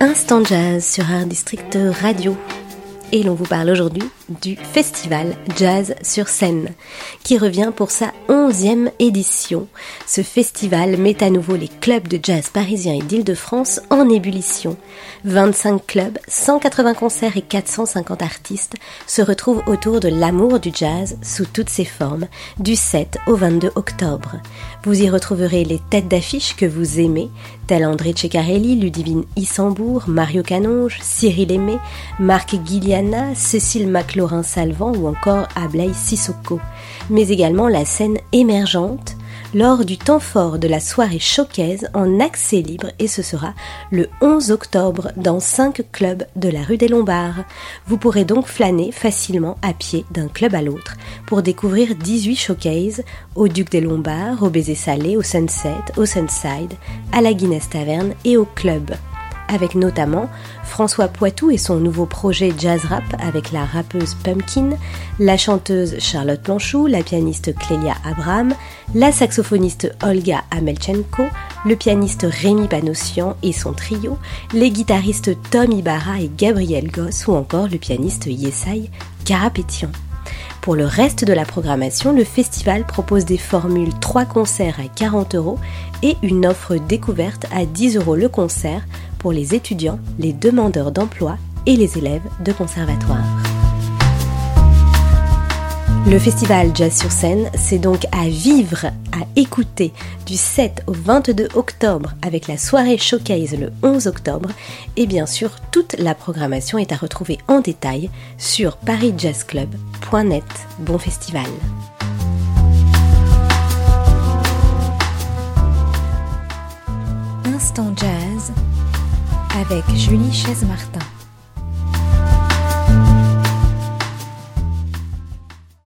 Instant Jazz sur Art District Radio. Et l'on vous parle aujourd'hui du festival Jazz sur scène, qui revient pour sa onzième édition. Ce festival met à nouveau les clubs de jazz parisiens et d'Île-de-France en ébullition. 25 clubs, 180 concerts et 450 artistes se retrouvent autour de l'amour du jazz sous toutes ses formes, du 7 au 22 octobre. Vous y retrouverez les têtes d'affiche que vous aimez, tels André Ceccarelli, Ludivine Issambourg, Mario Canonge, Cyril Aimé, Marc Guiliana, Cécile Salvant ou encore Ablay Sissoko, mais également la scène émergente lors du temps fort de la soirée showcase en accès libre et ce sera le 11 octobre dans 5 clubs de la rue des Lombards. Vous pourrez donc flâner facilement à pied d'un club à l'autre pour découvrir 18 showcases au Duc des Lombards, au Baiser Salé, au Sunset, au Sunside, à la Guinness Taverne et au club avec notamment François Poitou et son nouveau projet jazz rap avec la rappeuse Pumpkin, la chanteuse Charlotte Planchou, la pianiste Clélia Abraham, la saxophoniste Olga Amelchenko, le pianiste Rémi Panossian et son trio, les guitaristes Tom Ibarra et Gabriel Goss ou encore le pianiste Yesai Carapétian. Pour le reste de la programmation, le festival propose des formules 3 concerts à 40 euros et une offre découverte à 10 euros le concert pour les étudiants, les demandeurs d'emploi et les élèves de conservatoire. Le festival Jazz sur scène, c'est donc à vivre, à écouter du 7 au 22 octobre avec la soirée showcase le 11 octobre et bien sûr toute la programmation est à retrouver en détail sur parisjazzclub.net. Bon festival. Instant Jazz avec Julie Chaise-Martin.